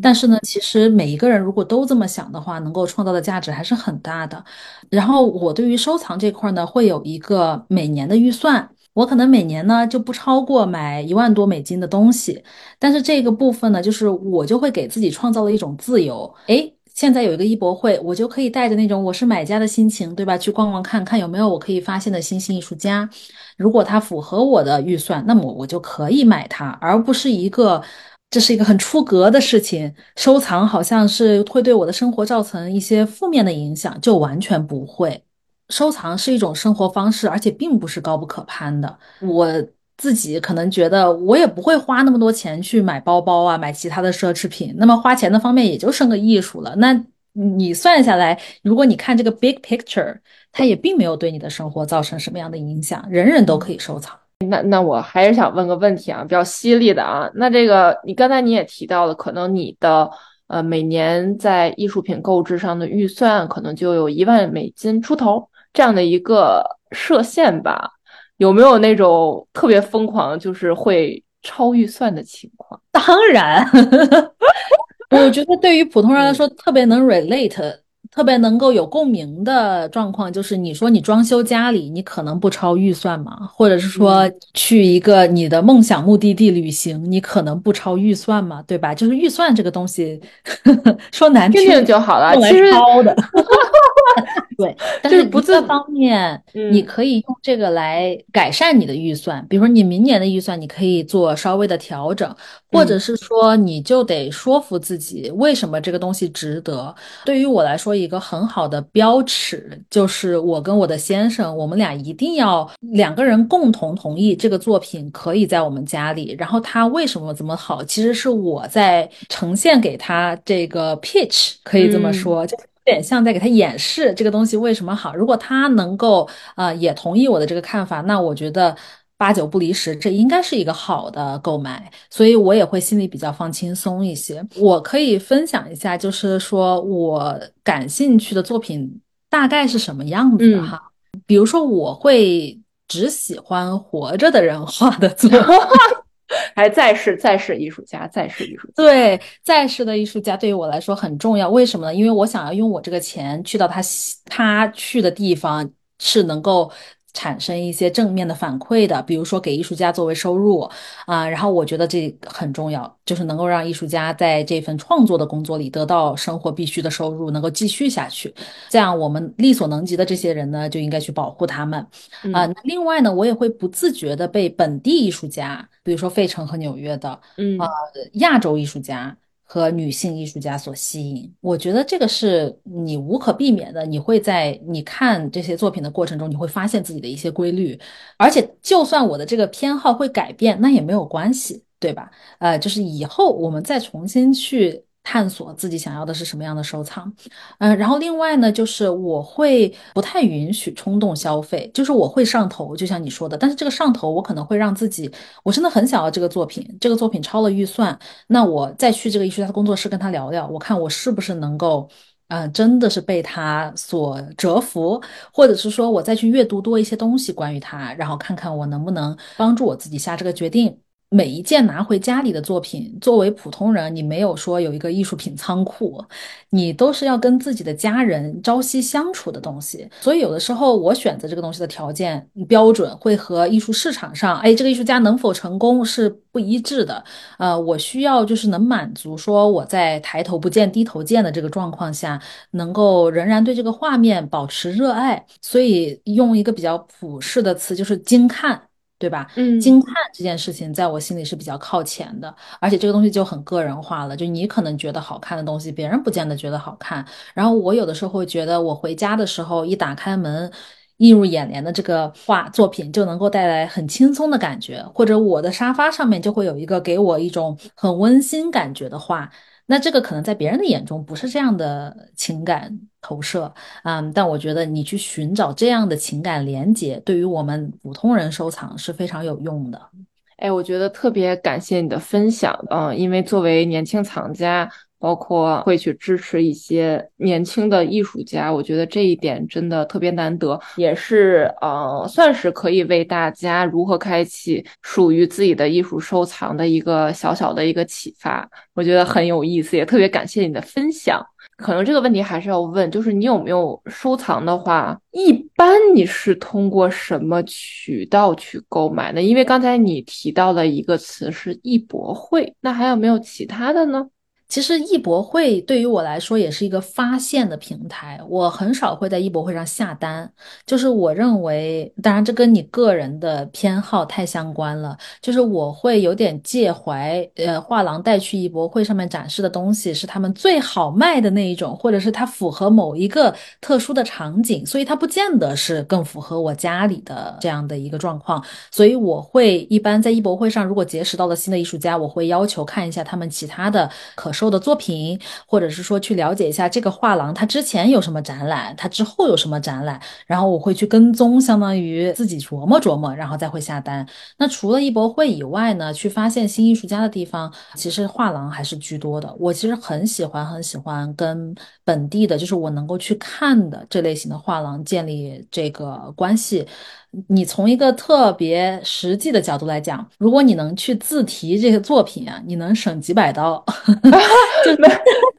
但是呢，其实每一个人如果都这么想的话，能够创造的价值还是很大的。然后我对于收藏这块呢，会有一个每年的预算，我可能每年呢就不超过买一万多美金的东西，但是这个部分呢，就是我就会给自己创造了一种自由，哎。现在有一个艺博会，我就可以带着那种我是买家的心情，对吧？去逛逛看看有没有我可以发现的新兴艺术家。如果他符合我的预算，那么我就可以买它，而不是一个这是一个很出格的事情。收藏好像是会对我的生活造成一些负面的影响，就完全不会。收藏是一种生活方式，而且并不是高不可攀的。我。自己可能觉得我也不会花那么多钱去买包包啊，买其他的奢侈品。那么花钱的方面也就剩个艺术了。那你算下来，如果你看这个 big picture，它也并没有对你的生活造成什么样的影响。人人都可以收藏。那那我还是想问个问题啊，比较犀利的啊。那这个你刚才你也提到了，可能你的呃每年在艺术品购置上的预算可能就有一万美金出头这样的一个设限吧。有没有那种特别疯狂，就是会超预算的情况？[laughs] 当然，[laughs] 我觉得对于普通人来说，特别能 relate。特别能够有共鸣的状况，就是你说你装修家里，你可能不超预算吗？或者是说去一个你的梦想目的地旅行，你可能不超预算吗？对吧？就是预算这个东西，[laughs] 说难听听就好了，其实超的。[laughs] 对，但是不这方面，你可以用这个来改善你的预算。比如说，你明年的预算，你可以做稍微的调整，或者是说，你就得说服自己，为什么这个东西值得。对于我来说，一个很好的标尺就是我跟我的先生，我们俩一定要两个人共同同意这个作品可以在我们家里。然后他为什么这么好，其实是我在呈现给他这个 pitch，可以这么说，就。有点像在给他演示这个东西为什么好。如果他能够呃也同意我的这个看法，那我觉得八九不离十，这应该是一个好的购买。所以我也会心里比较放轻松一些。我可以分享一下，就是说我感兴趣的作品大概是什么样子的哈。比如说，我会只喜欢活着的人画的作。[laughs] 还在世在世艺术家，在世艺术对在世的艺术家对于我来说很重要。为什么呢？因为我想要用我这个钱去到他他去的地方，是能够。产生一些正面的反馈的，比如说给艺术家作为收入啊，然后我觉得这很重要，就是能够让艺术家在这份创作的工作里得到生活必须的收入，能够继续下去。这样我们力所能及的这些人呢，就应该去保护他们啊。另外呢，我也会不自觉的被本地艺术家，比如说费城和纽约的，嗯啊，亚洲艺术家。和女性艺术家所吸引，我觉得这个是你无可避免的。你会在你看这些作品的过程中，你会发现自己的一些规律，而且就算我的这个偏好会改变，那也没有关系，对吧？呃，就是以后我们再重新去。探索自己想要的是什么样的收藏，嗯，然后另外呢，就是我会不太允许冲动消费，就是我会上头，就像你说的，但是这个上头，我可能会让自己，我真的很想要这个作品，这个作品超了预算，那我再去这个艺术家的工作室跟他聊聊，我看我是不是能够，嗯，真的是被他所折服，或者是说我再去阅读多一些东西关于他，然后看看我能不能帮助我自己下这个决定。每一件拿回家里的作品，作为普通人，你没有说有一个艺术品仓库，你都是要跟自己的家人朝夕相处的东西。所以有的时候，我选择这个东西的条件标准会和艺术市场上，哎，这个艺术家能否成功是不一致的。呃，我需要就是能满足说我在抬头不见低头见的这个状况下，能够仍然对这个画面保持热爱。所以用一个比较普世的词，就是精看。对吧？嗯，惊叹这件事情在我心里是比较靠前的，而且这个东西就很个人化了。就你可能觉得好看的东西，别人不见得觉得好看。然后我有的时候会觉得，我回家的时候一打开门，映入眼帘的这个画作品就能够带来很轻松的感觉，或者我的沙发上面就会有一个给我一种很温馨感觉的画。那这个可能在别人的眼中不是这样的情感投射，嗯，但我觉得你去寻找这样的情感连接，对于我们普通人收藏是非常有用的。哎，我觉得特别感谢你的分享，嗯，因为作为年轻藏家。包括会去支持一些年轻的艺术家，我觉得这一点真的特别难得，也是呃，算是可以为大家如何开启属于自己的艺术收藏的一个小小的一个启发。我觉得很有意思，也特别感谢你的分享。可能这个问题还是要问，就是你有没有收藏的话，一般你是通过什么渠道去购买呢？因为刚才你提到了一个词是艺博会，那还有没有其他的呢？其实艺博会对于我来说也是一个发现的平台，我很少会在艺博会上下单。就是我认为，当然这跟你个人的偏好太相关了。就是我会有点介怀，呃，画廊带去艺博会上面展示的东西是他们最好卖的那一种，或者是它符合某一个特殊的场景，所以它不见得是更符合我家里的这样的一个状况。所以我会一般在艺博会上，如果结识到了新的艺术家，我会要求看一下他们其他的可。的作品，或者是说去了解一下这个画廊它之前有什么展览，它之后有什么展览，然后我会去跟踪，相当于自己琢磨琢磨，然后再会下单。那除了艺博会以外呢，去发现新艺术家的地方，其实画廊还是居多的。我其实很喜欢很喜欢跟本地的，就是我能够去看的这类型的画廊建立这个关系。你从一个特别实际的角度来讲，如果你能去自提这个作品啊，你能省几百刀，[laughs] [laughs] 就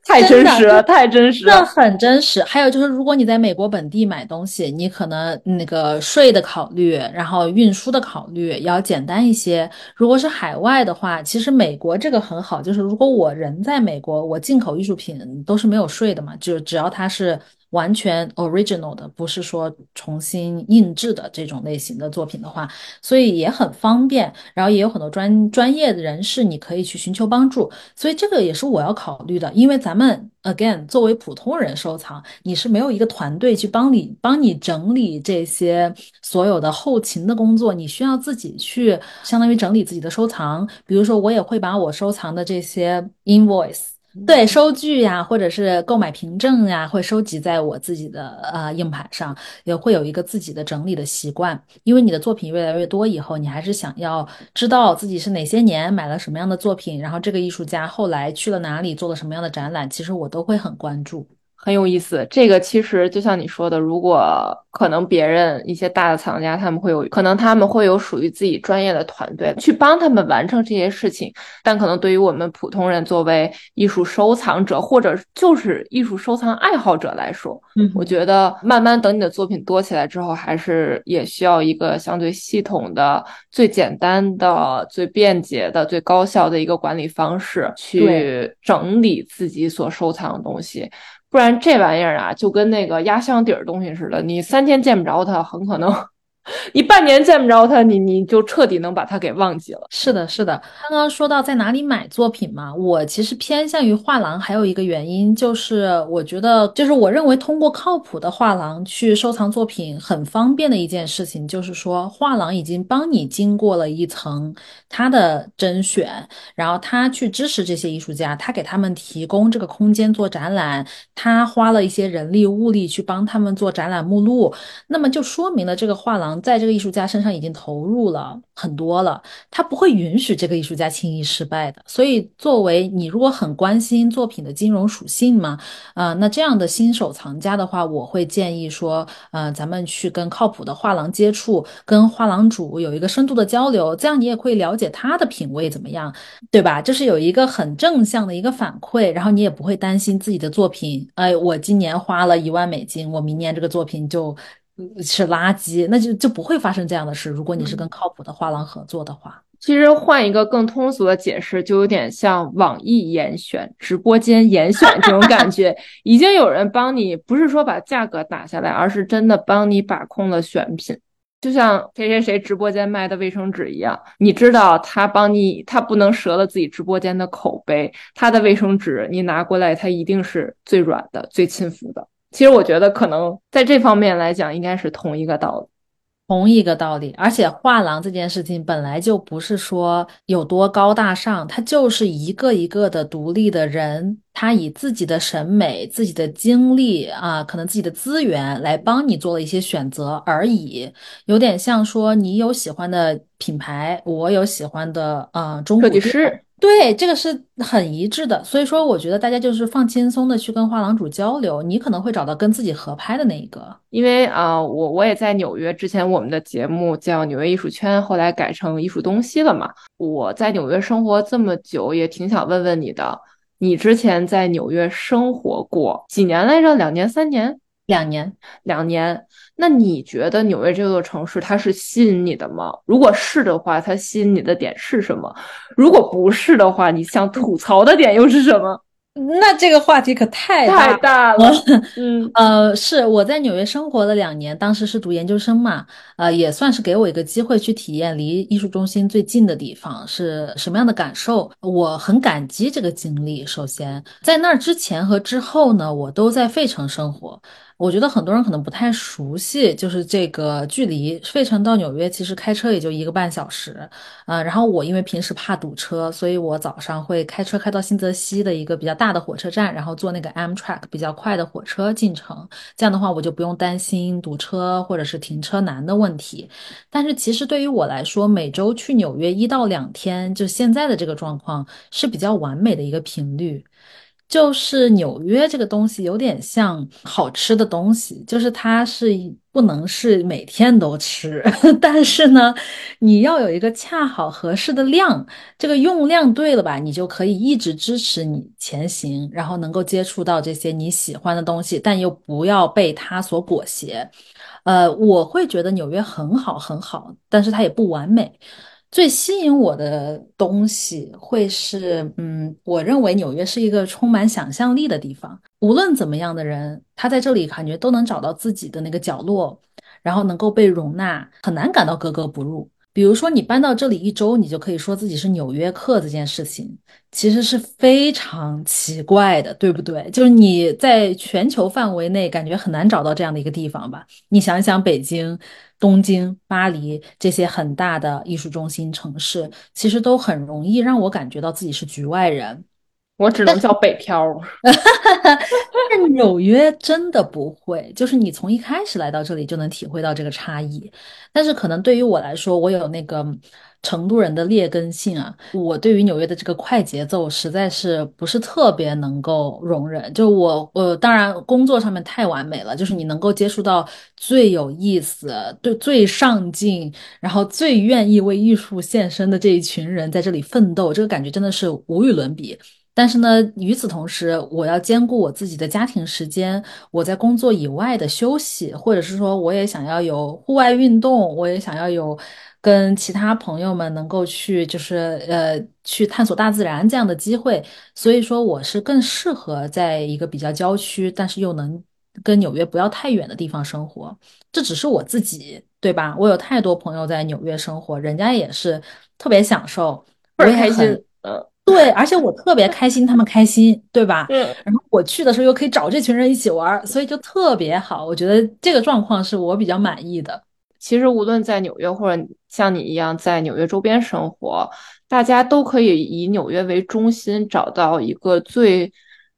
太真实了，太真实了，那很真实。还有就是，如果你在美国本地买东西，你可能那个税的考虑，然后运输的考虑要简单一些。如果是海外的话，其实美国这个很好，就是如果我人在美国，我进口艺术品都是没有税的嘛，就只要它是。完全 original 的，不是说重新印制的这种类型的作品的话，所以也很方便，然后也有很多专专业的人士，你可以去寻求帮助。所以这个也是我要考虑的，因为咱们 again 作为普通人收藏，你是没有一个团队去帮你帮你整理这些所有的后勤的工作，你需要自己去相当于整理自己的收藏。比如说，我也会把我收藏的这些 invoice。对收据呀，或者是购买凭证呀，会收集在我自己的呃硬盘上，也会有一个自己的整理的习惯。因为你的作品越来越多以后，你还是想要知道自己是哪些年买了什么样的作品，然后这个艺术家后来去了哪里，做了什么样的展览，其实我都会很关注。很有意思，这个其实就像你说的，如果可能别人一些大的藏家，他们会有可能他们会有属于自己专业的团队去帮他们完成这些事情，但可能对于我们普通人作为艺术收藏者或者就是艺术收藏爱好者来说，嗯，我觉得慢慢等你的作品多起来之后，还是也需要一个相对系统的、最简单的、最便捷的、最高效的一个管理方式去整理自己所收藏的东西。不然这玩意儿啊，就跟那个压箱底儿东西似的，你三天见不着它，很可能。[laughs] 你半年见不着他，你你就彻底能把他给忘记了。是的，是的。刚刚说到在哪里买作品嘛，我其实偏向于画廊，还有一个原因就是，我觉得就是我认为通过靠谱的画廊去收藏作品很方便的一件事情，就是说画廊已经帮你经过了一层他的甄选，然后他去支持这些艺术家，他给他们提供这个空间做展览，他花了一些人力物力去帮他们做展览目录，那么就说明了这个画廊。在这个艺术家身上已经投入了很多了，他不会允许这个艺术家轻易失败的。所以，作为你如果很关心作品的金融属性嘛，啊，那这样的新手藏家的话，我会建议说，呃，咱们去跟靠谱的画廊接触，跟画廊主有一个深度的交流，这样你也会了解他的品味怎么样，对吧？就是有一个很正向的一个反馈，然后你也不会担心自己的作品，哎，我今年花了一万美金，我明年这个作品就。是垃圾，那就就不会发生这样的事。如果你是跟靠谱的画廊合作的话，其实换一个更通俗的解释，就有点像网易严选、直播间严选这种感觉。已经有人帮你，不是说把价格打下来，而是真的帮你把控了选品。就像谁谁谁直播间卖的卫生纸一样，你知道他帮你，他不能折了自己直播间的口碑，他的卫生纸你拿过来，它一定是最软的、最亲肤的。其实我觉得，可能在这方面来讲，应该是同一个道理，同一个道理。而且画廊这件事情本来就不是说有多高大上，它就是一个一个的独立的人，他以自己的审美、自己的经历啊，可能自己的资源来帮你做了一些选择而已。有点像说，你有喜欢的品牌，我有喜欢的呃中设计师。对，这个是很一致的，所以说我觉得大家就是放轻松的去跟画廊主交流，你可能会找到跟自己合拍的那一个。因为啊，我我也在纽约，之前我们的节目叫《纽约艺术圈》，后来改成艺术东西了嘛。我在纽约生活这么久，也挺想问问你的，你之前在纽约生活过几年来着？两年、三年？两年，两年。那你觉得纽约这座城市它是吸引你的吗？如果是的话，它吸引你的点是什么？如果不是的话，你想吐槽的点又是什么？那这个话题可太太大了。[laughs] 嗯呃，是我在纽约生活了两年，当时是读研究生嘛，呃，也算是给我一个机会去体验离艺术中心最近的地方是什么样的感受。我很感激这个经历。首先，在那儿之前和之后呢，我都在费城生活。我觉得很多人可能不太熟悉，就是这个距离费城到纽约其实开车也就一个半小时，呃，然后我因为平时怕堵车，所以我早上会开车开到新泽西的一个比较大的火车站，然后坐那个 Amtrak 比较快的火车进城，这样的话我就不用担心堵车或者是停车难的问题。但是其实对于我来说，每周去纽约一到两天，就现在的这个状况是比较完美的一个频率。就是纽约这个东西有点像好吃的东西，就是它是不能是每天都吃，[laughs] 但是呢，你要有一个恰好合适的量，这个用量对了吧，你就可以一直支持你前行，然后能够接触到这些你喜欢的东西，但又不要被它所裹挟。呃，我会觉得纽约很好很好，但是它也不完美。最吸引我的东西会是，嗯，我认为纽约是一个充满想象力的地方。无论怎么样的人，他在这里感觉都能找到自己的那个角落，然后能够被容纳，很难感到格格不入。比如说，你搬到这里一周，你就可以说自己是纽约客，这件事情其实是非常奇怪的，对不对？就是你在全球范围内感觉很难找到这样的一个地方吧？你想想，北京。东京、巴黎这些很大的艺术中心城市，其实都很容易让我感觉到自己是局外人。我只能叫北漂。[laughs] 但纽约真的不会，就是你从一开始来到这里就能体会到这个差异。但是可能对于我来说，我有那个。成都人的劣根性啊，我对于纽约的这个快节奏实在是不是特别能够容忍。就我，我，当然工作上面太完美了，就是你能够接触到最有意思、对最上进，然后最愿意为艺术献身的这一群人在这里奋斗，这个感觉真的是无与伦比。但是呢，与此同时，我要兼顾我自己的家庭时间，我在工作以外的休息，或者是说，我也想要有户外运动，我也想要有。跟其他朋友们能够去，就是呃，去探索大自然这样的机会，所以说我是更适合在一个比较郊区，但是又能跟纽约不要太远的地方生活。这只是我自己，对吧？我有太多朋友在纽约生活，人家也是特别享受，倍儿开心。嗯，对，而且我特别开心，他们开心，对吧？嗯。然后我去的时候又可以找这群人一起玩，所以就特别好。我觉得这个状况是我比较满意的。其实无论在纽约或者像你一样在纽约周边生活，大家都可以以纽约为中心找到一个最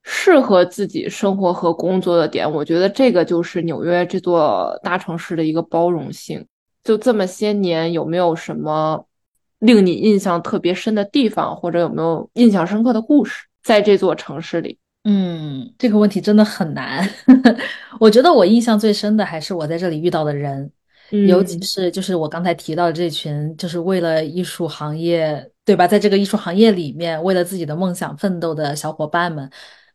适合自己生活和工作的点。我觉得这个就是纽约这座大城市的一个包容性。就这么些年，有没有什么令你印象特别深的地方，或者有没有印象深刻的故事在这座城市里？嗯，这个问题真的很难。[laughs] 我觉得我印象最深的还是我在这里遇到的人。尤其是就是我刚才提到的这群，就是为了艺术行业，对吧？在这个艺术行业里面，为了自己的梦想奋斗的小伙伴们，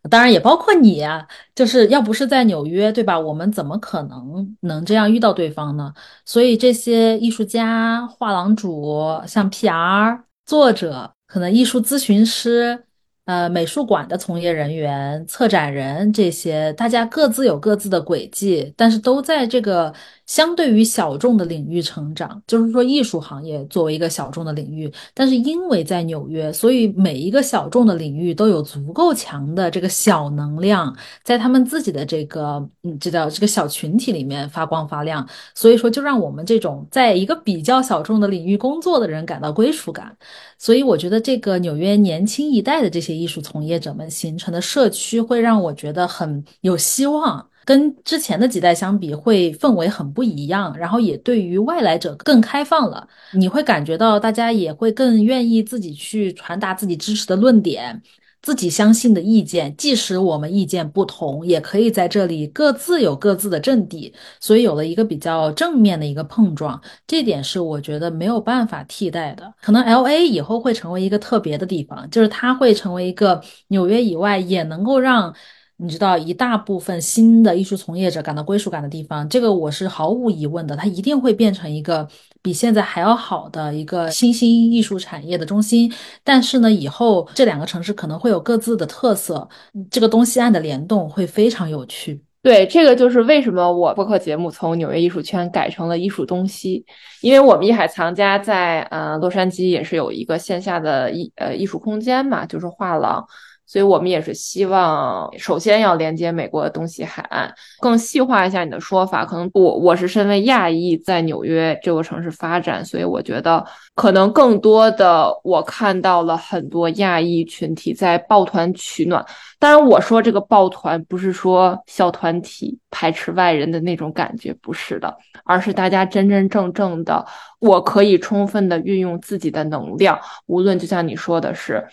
当然也包括你呀。就是要不是在纽约，对吧？我们怎么可能能这样遇到对方呢？所以这些艺术家、画廊主、像 PR 作者，可能艺术咨询师。呃，美术馆的从业人员、策展人这些，大家各自有各自的轨迹，但是都在这个相对于小众的领域成长。就是说，艺术行业作为一个小众的领域，但是因为在纽约，所以每一个小众的领域都有足够强的这个小能量，在他们自己的这个嗯，这叫这个小群体里面发光发亮。所以说，就让我们这种在一个比较小众的领域工作的人感到归属感。所以，我觉得这个纽约年轻一代的这些。艺术从业者们形成的社区会让我觉得很有希望，跟之前的几代相比，会氛围很不一样，然后也对于外来者更开放了。你会感觉到大家也会更愿意自己去传达自己支持的论点。自己相信的意见，即使我们意见不同，也可以在这里各自有各自的阵地，所以有了一个比较正面的一个碰撞，这点是我觉得没有办法替代的。可能 L A 以后会成为一个特别的地方，就是它会成为一个纽约以外也能够让。你知道一大部分新的艺术从业者感到归属感的地方，这个我是毫无疑问的，它一定会变成一个比现在还要好的一个新兴艺术产业的中心。但是呢，以后这两个城市可能会有各自的特色，这个东西岸的联动会非常有趣。对，这个就是为什么我播客节目从纽约艺术圈改成了艺术东西，因为我们艺海藏家在呃洛杉矶也是有一个线下的艺呃艺术空间嘛，就是画廊。所以我们也是希望，首先要连接美国的东西海岸。更细化一下你的说法，可能我我是身为亚裔在纽约这个城市发展，所以我觉得可能更多的我看到了很多亚裔群体在抱团取暖。当然，我说这个抱团不是说小团体排斥外人的那种感觉，不是的，而是大家真真正正的，我可以充分的运用自己的能量，无论就像你说的是。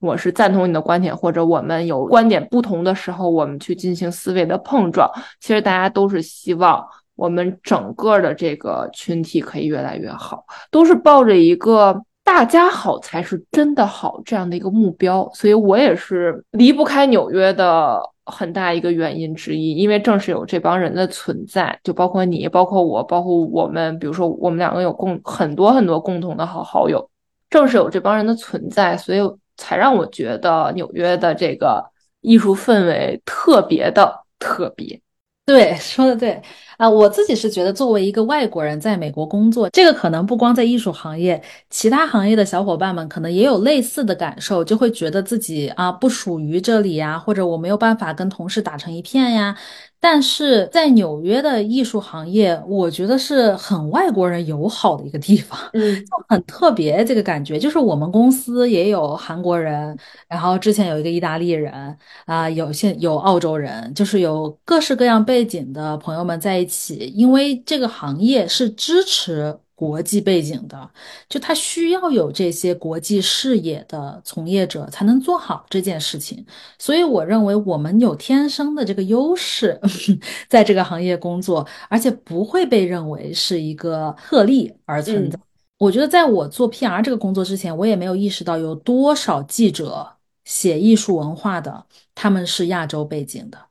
我是赞同你的观点，或者我们有观点不同的时候，我们去进行思维的碰撞。其实大家都是希望我们整个的这个群体可以越来越好，都是抱着一个大家好才是真的好这样的一个目标。所以我也是离不开纽约的很大一个原因之一，因为正是有这帮人的存在，就包括你，包括我，包括我们，比如说我们两个有共很多很多共同的好好友，正是有这帮人的存在，所以。才让我觉得纽约的这个艺术氛围特别的特别。对，说的对啊，我自己是觉得，作为一个外国人在美国工作，这个可能不光在艺术行业，其他行业的小伙伴们可能也有类似的感受，就会觉得自己啊不属于这里呀，或者我没有办法跟同事打成一片呀。但是在纽约的艺术行业，我觉得是很外国人友好的一个地方，嗯，就很特别。这个感觉就是我们公司也有韩国人，然后之前有一个意大利人啊，有现有澳洲人，就是有各式各样背景的朋友们在一起，因为这个行业是支持。国际背景的，就他需要有这些国际视野的从业者才能做好这件事情。所以我认为我们有天生的这个优势，[laughs] 在这个行业工作，而且不会被认为是一个特例而存在。我觉得在我做 PR 这个工作之前，我也没有意识到有多少记者写艺术文化的，他们是亚洲背景的。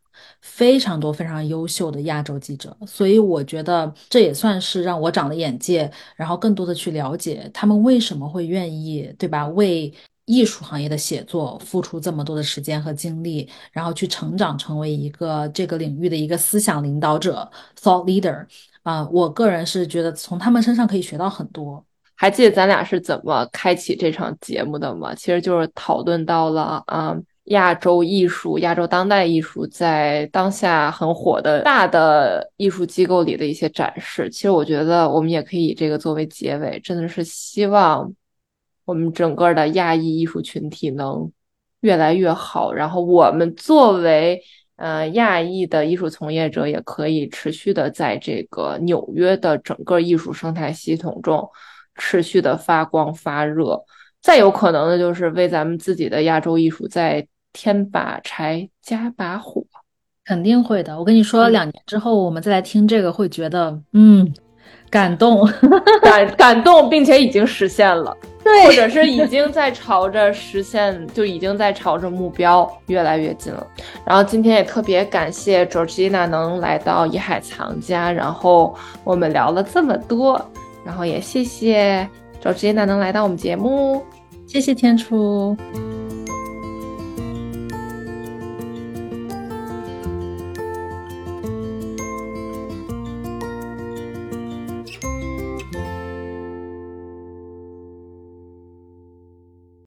非常多非常优秀的亚洲记者，所以我觉得这也算是让我长了眼界，然后更多的去了解他们为什么会愿意，对吧？为艺术行业的写作付出这么多的时间和精力，然后去成长成为一个这个领域的一个思想领导者 （thought leader）。啊，我个人是觉得从他们身上可以学到很多。还记得咱俩是怎么开启这场节目的吗？其实就是讨论到了啊。亚洲艺术、亚洲当代艺术在当下很火的大的艺术机构里的一些展示，其实我觉得我们也可以以这个作为结尾，真的是希望我们整个的亚裔艺术群体能越来越好，然后我们作为呃亚裔的艺术从业者，也可以持续的在这个纽约的整个艺术生态系统中持续的发光发热，再有可能的就是为咱们自己的亚洲艺术在。添把柴，加把火，肯定会的。我跟你说，两年之后我们再来听这个，会觉得嗯，感动，[laughs] 感感动，并且已经实现了，对，或者是已经在朝着实现，就已经在朝着目标越来越近了。然后今天也特别感谢 Georgina 能来到怡海藏家，然后我们聊了这么多，然后也谢谢 Georgina 能来到我们节目，谢谢天初。